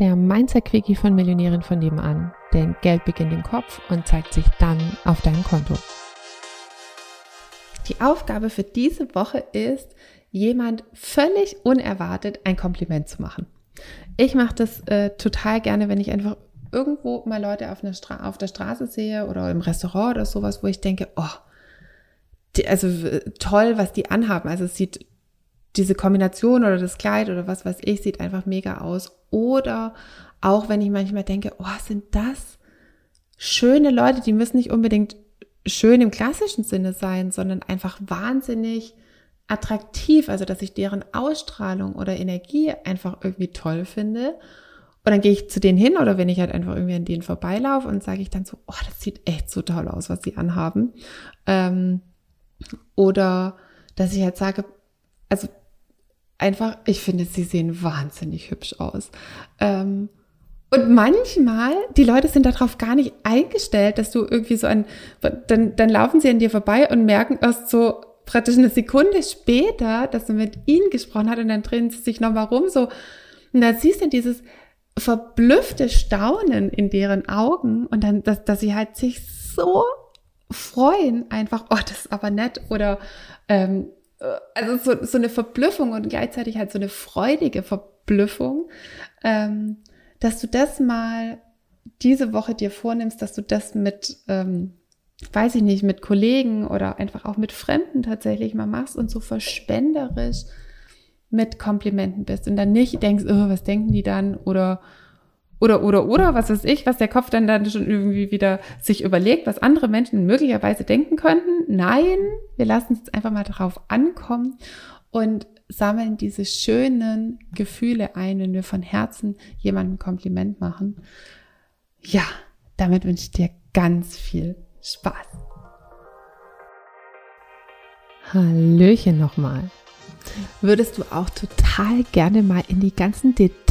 der Mindset-Quickie von Millionären von nebenan. Denn Geld beginnt im Kopf und zeigt sich dann auf deinem Konto. Die Aufgabe für diese Woche ist, jemand völlig unerwartet ein Kompliment zu machen. Ich mache das äh, total gerne, wenn ich einfach irgendwo mal Leute auf, auf der Straße sehe oder im Restaurant oder sowas, wo ich denke, oh, die, also toll, was die anhaben. Also es sieht diese Kombination oder das Kleid oder was weiß ich, sieht einfach mega aus. Oder auch wenn ich manchmal denke, oh, sind das schöne Leute, die müssen nicht unbedingt schön im klassischen Sinne sein, sondern einfach wahnsinnig attraktiv, also dass ich deren Ausstrahlung oder Energie einfach irgendwie toll finde. Und dann gehe ich zu denen hin oder wenn ich halt einfach irgendwie an denen vorbeilaufe und sage ich dann so, oh, das sieht echt so toll aus, was sie anhaben. Ähm, oder dass ich halt sage, also einfach, ich finde, sie sehen wahnsinnig hübsch aus. Ähm, und manchmal, die Leute sind darauf gar nicht eingestellt, dass du irgendwie so ein, dann, dann laufen sie an dir vorbei und merken erst so praktisch eine Sekunde später, dass du mit ihnen gesprochen hast und dann drehen sie sich nochmal rum, so, und dann siehst du dieses verblüffte Staunen in deren Augen und dann, dass, dass sie halt sich so freuen, einfach, oh, das ist aber nett oder, ähm, also so, so eine Verblüffung und gleichzeitig halt so eine freudige Verblüffung, ähm, dass du das mal diese Woche dir vornimmst, dass du das mit, ähm, weiß ich nicht, mit Kollegen oder einfach auch mit Fremden tatsächlich mal machst und so verschwenderisch mit Komplimenten bist und dann nicht denkst, oh, was denken die dann? Oder oder, oder, oder, was weiß ich, was der Kopf dann dann schon irgendwie wieder sich überlegt, was andere Menschen möglicherweise denken könnten. Nein, wir lassen es einfach mal darauf ankommen und sammeln diese schönen Gefühle ein, wenn wir von Herzen jemandem Kompliment machen. Ja, damit wünsche ich dir ganz viel Spaß. Hallöchen nochmal. Würdest du auch total gerne mal in die ganzen Details